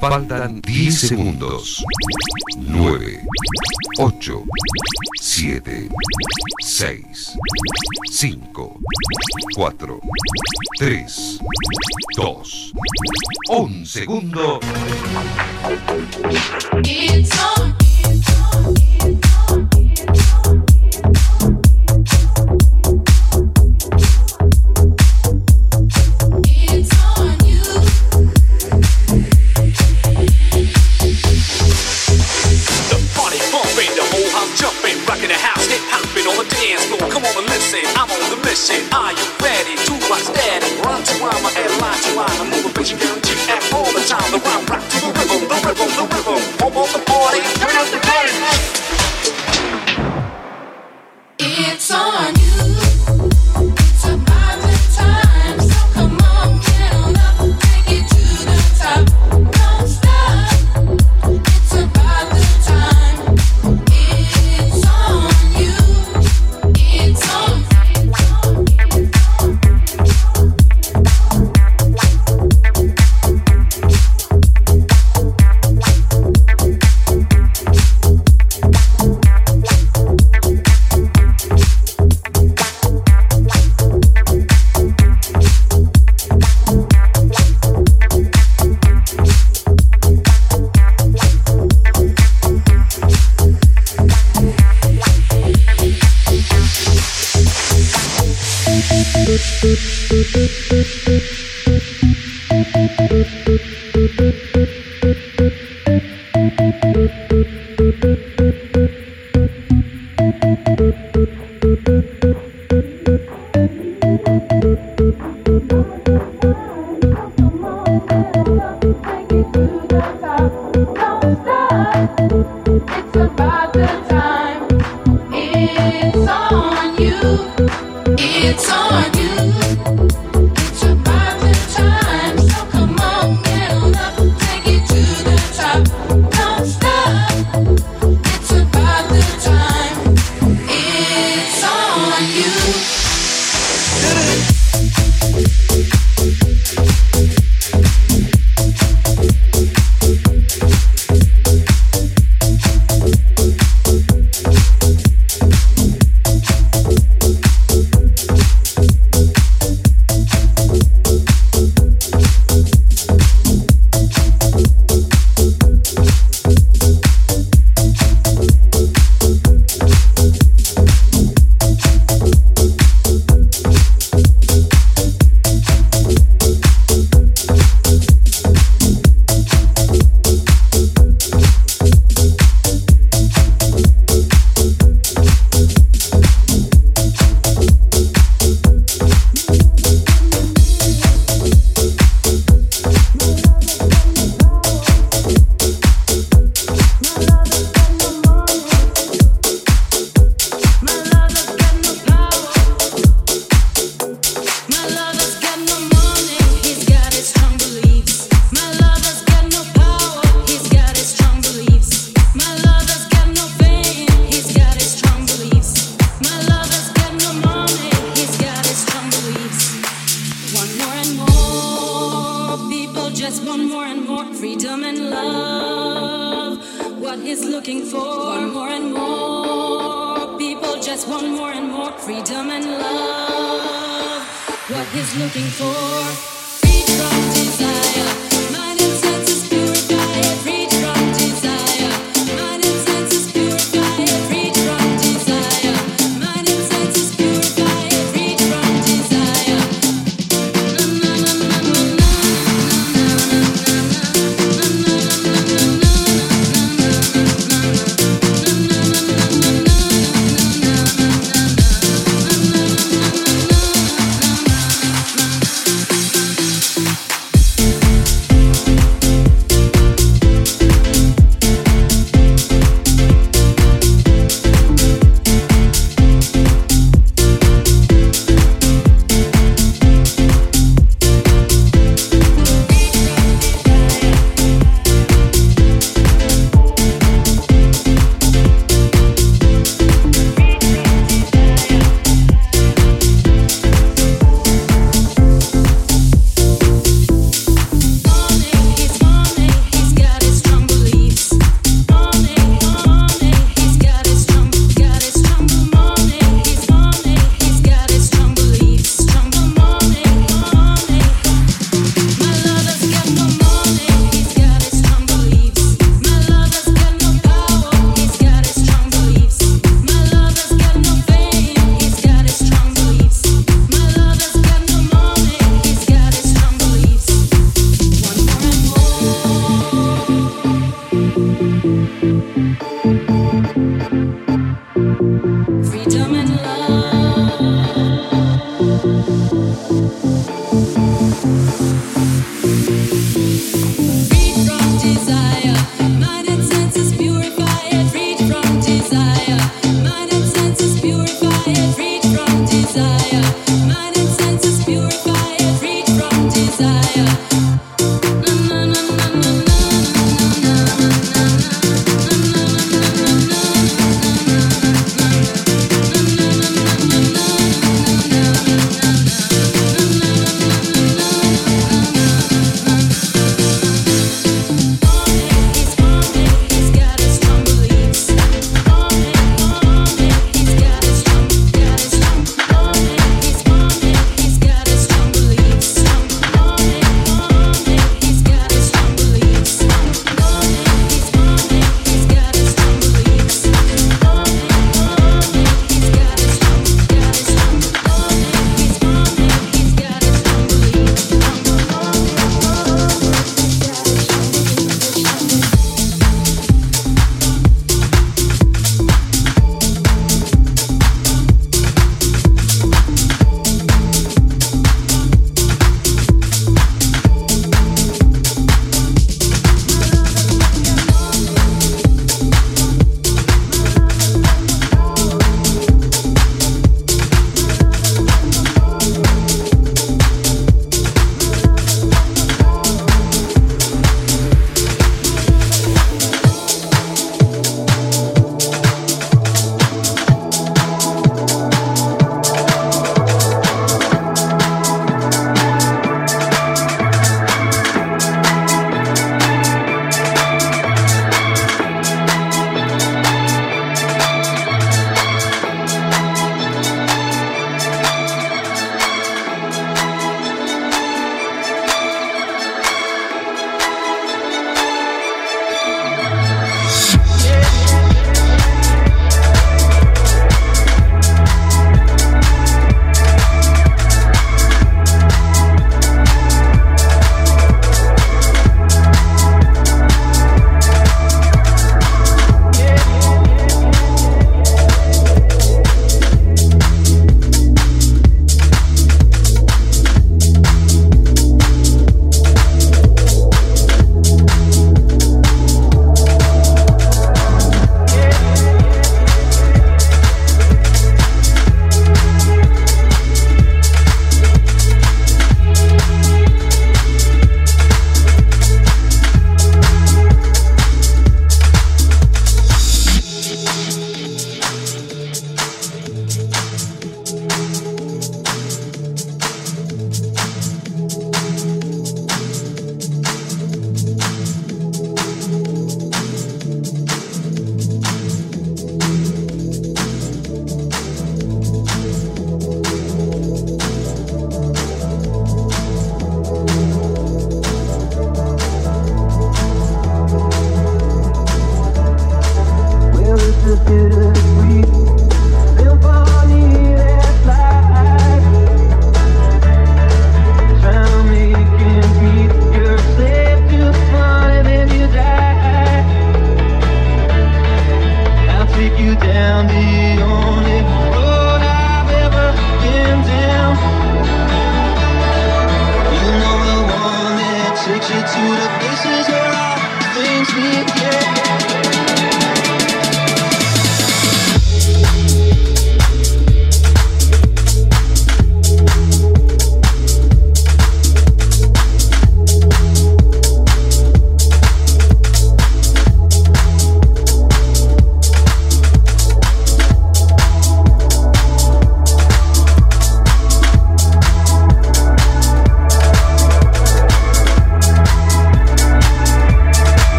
Faltan 10 segundos. 9, 8, 7, 6, 5, 4, 3, 2, 1 segundo. listen, I'm on the mission. Are you ready to rock steady? Run to rhyme, and lie to rhyme. I'm moving, bitch, guaranteed at all the time. The rhyme rock to the rhythm, the rhythm, the rhythm. Home of the party, turn up the bass. It's on you.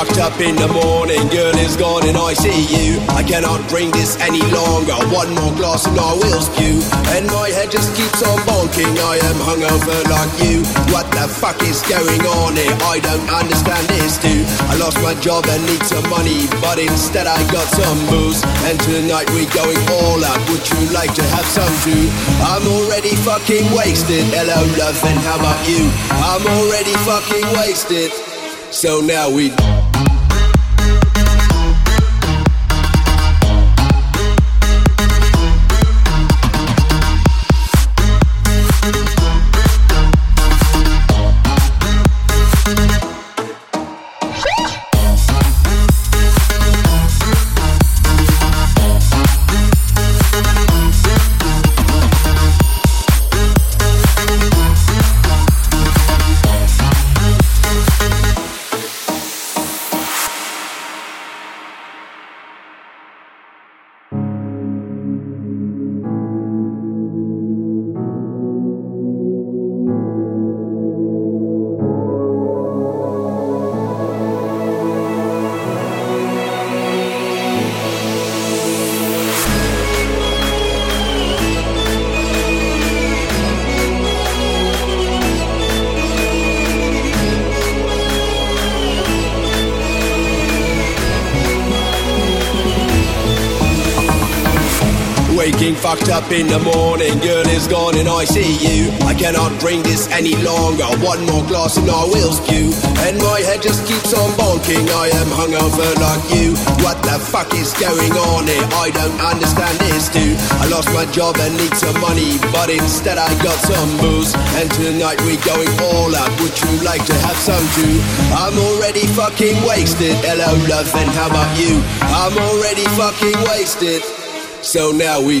Fucked up in the morning, girl is gone and I see you. I cannot drink this any longer. One more glass and I will spew. And my head just keeps on bonking. I am hungover like you. What the fuck is going on here? I don't understand this too. I lost my job and need some money, but instead I got some booze. And tonight we're going all out. Would you like to have some too? I'm already fucking wasted. Hello, love, and how about you? I'm already fucking wasted. So now we up in the morning. Girl is gone and I see you. I cannot drink this any longer. One more glass and I will spew. And my head just keeps on bonking. I am hungover like you. What the fuck is going on here? I don't understand this too. I lost my job and need some money, but instead I got some booze. And tonight we're going all out. Would you like to have some too? I'm already fucking wasted. Hello, love, and how about you? I'm already fucking wasted. So now we.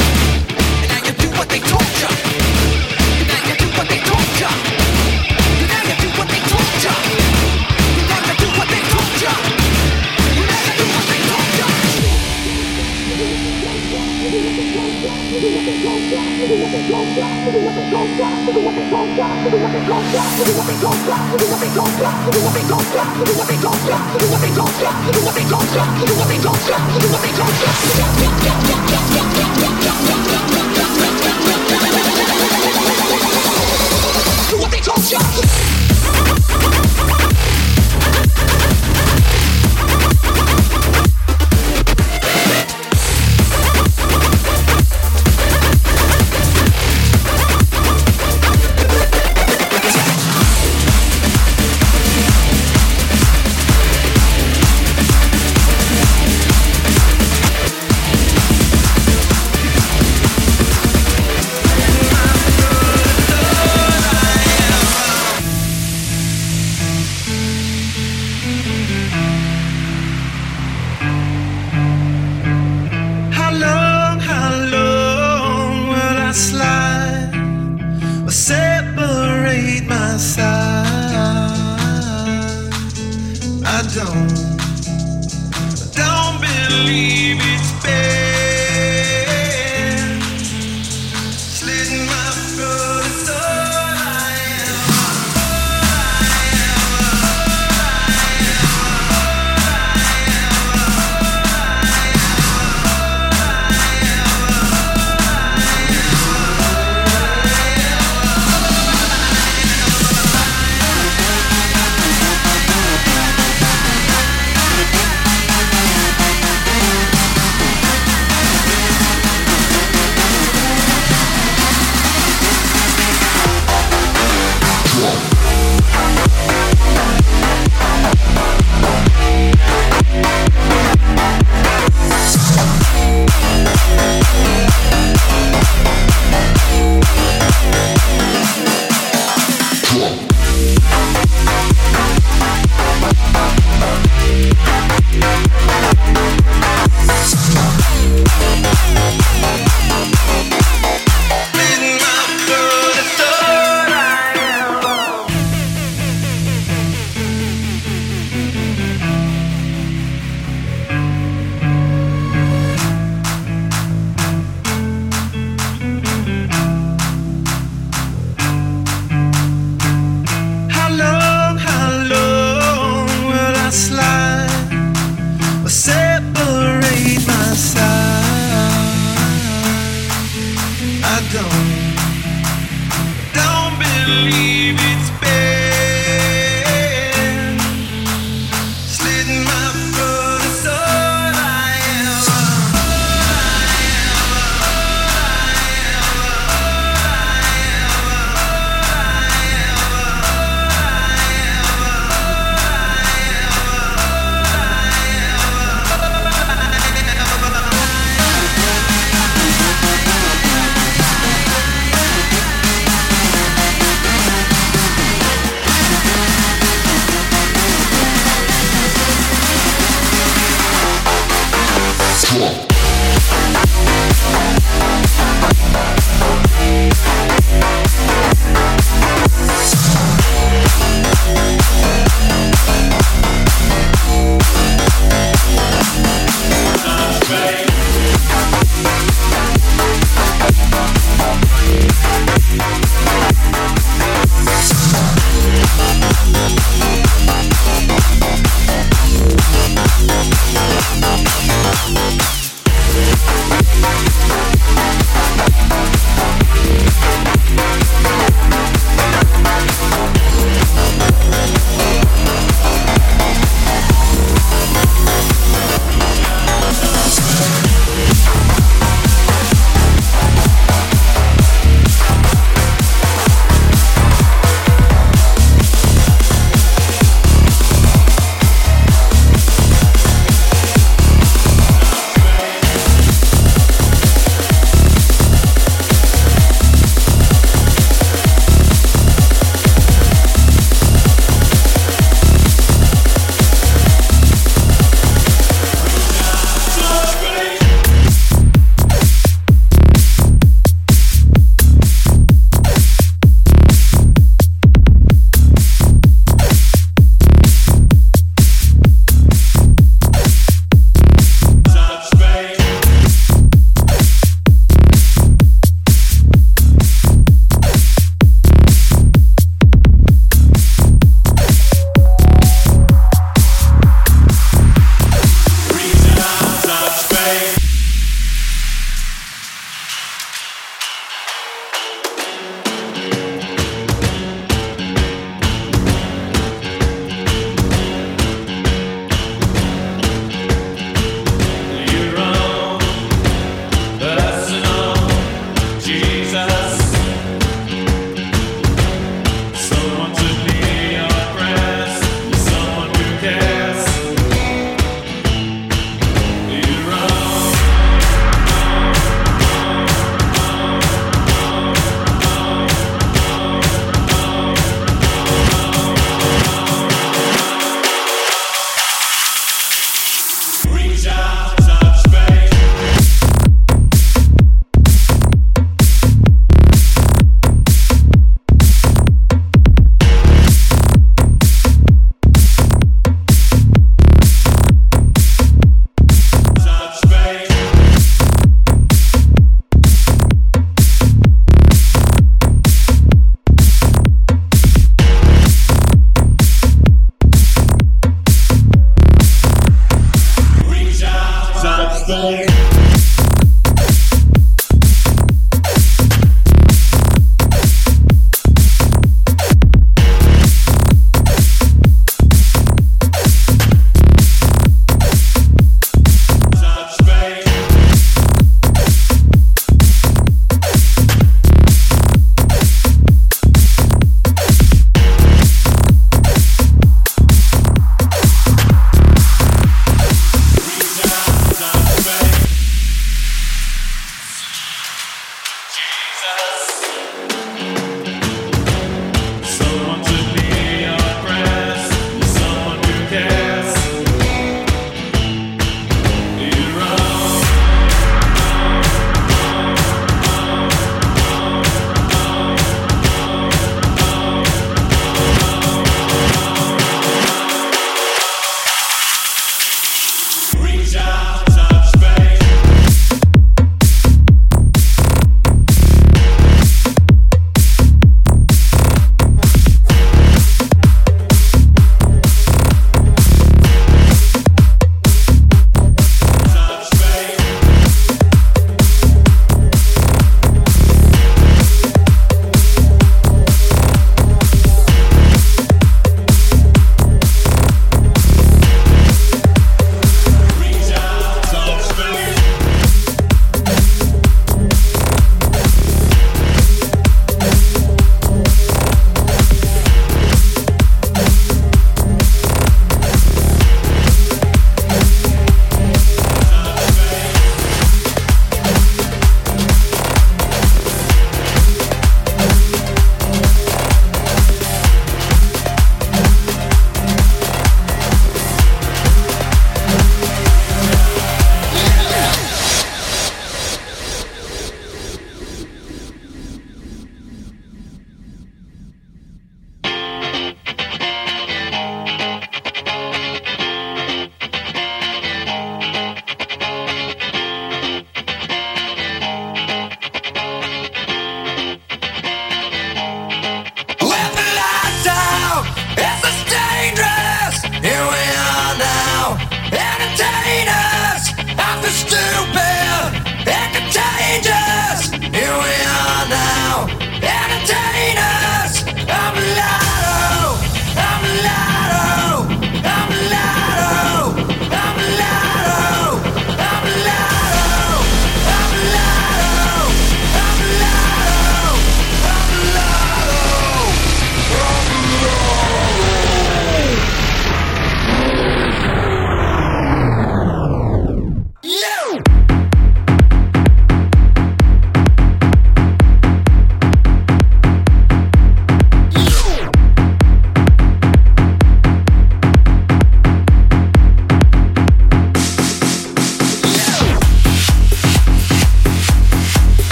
Do what they told ya.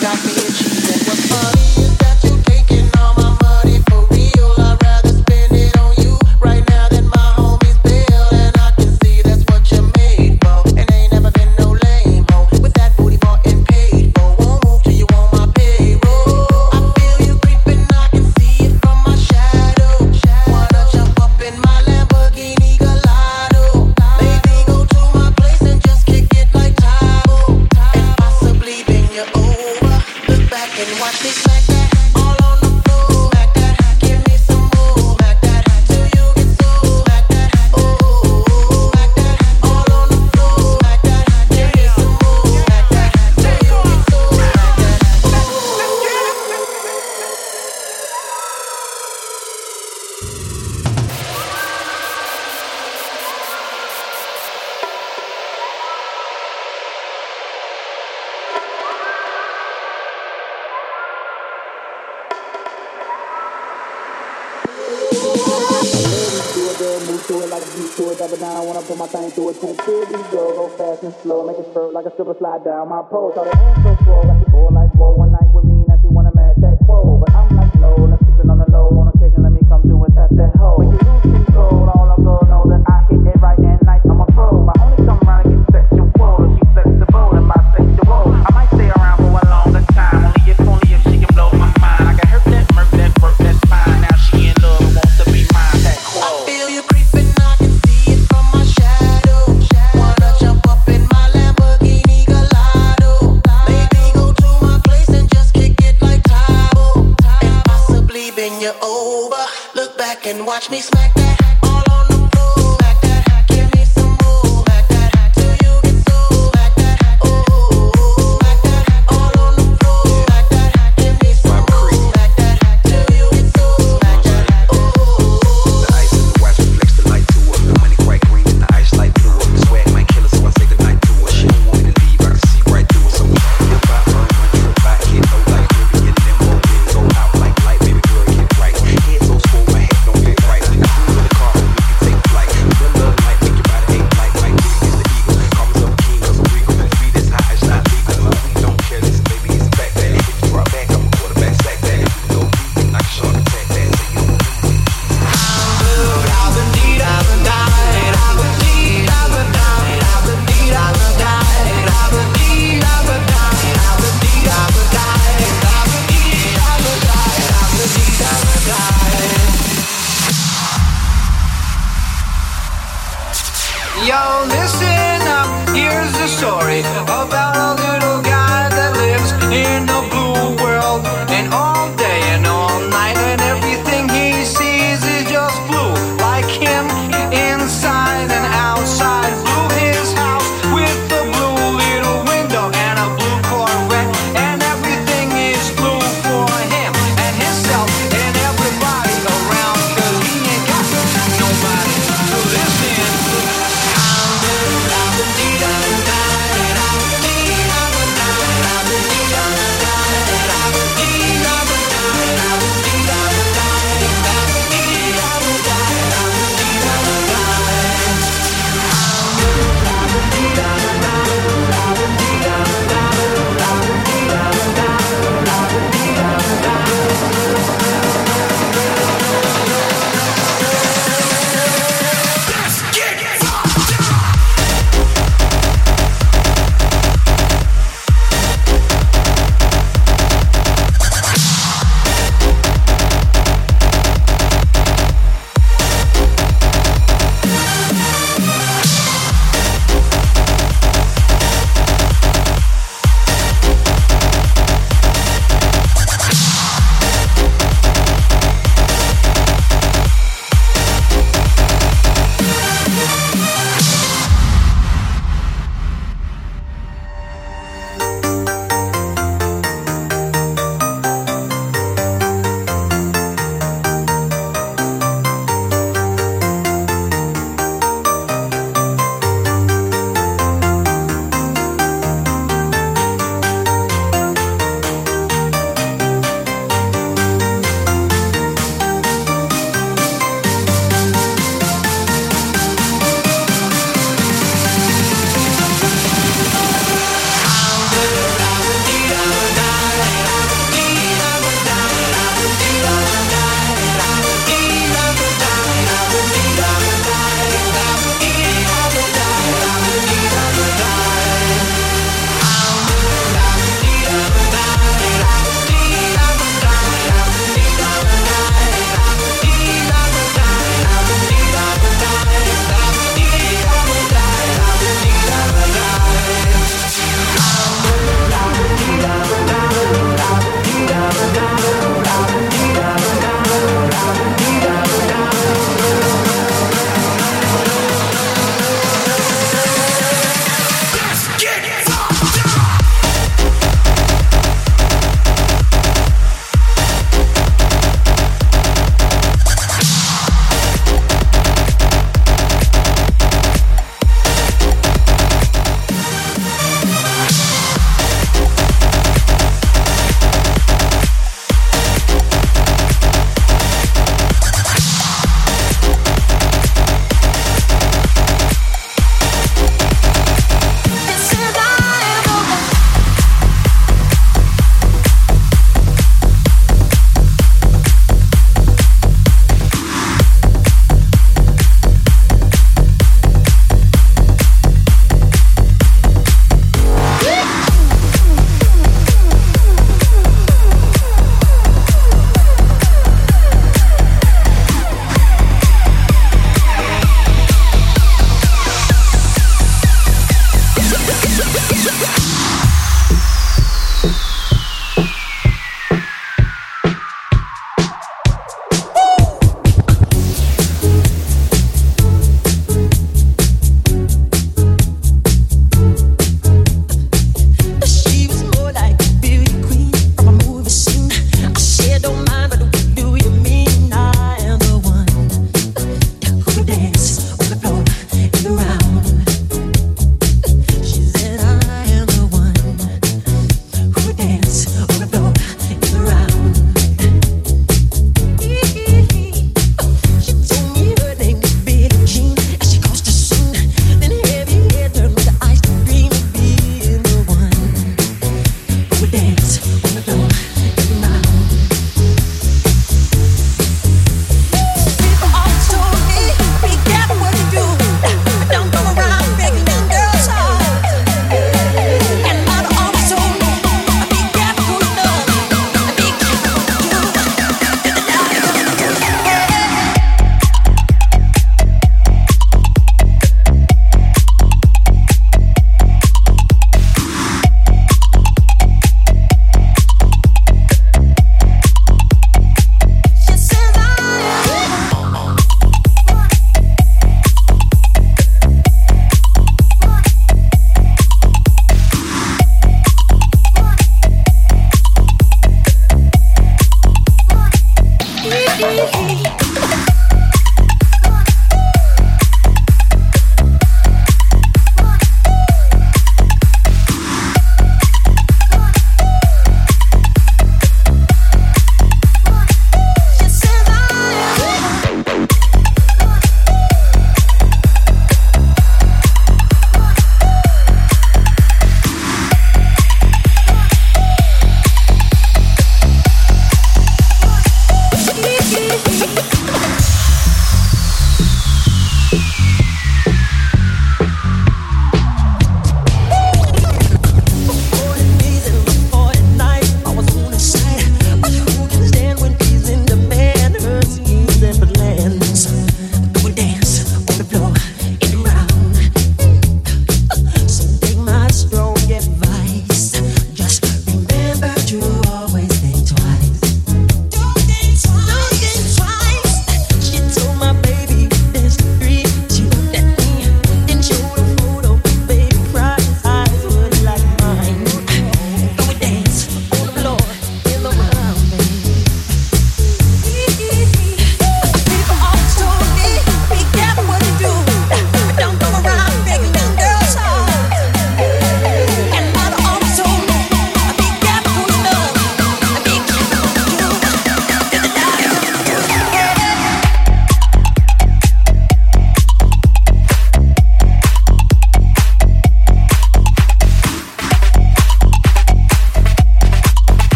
stop me slide down my pole. So the answer for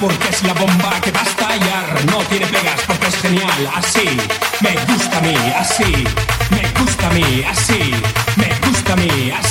porque es la bomba que va a estallar. No tiene pegas porque es genial. Así me gusta a mí, así me gusta a mí, así me gusta a mí, así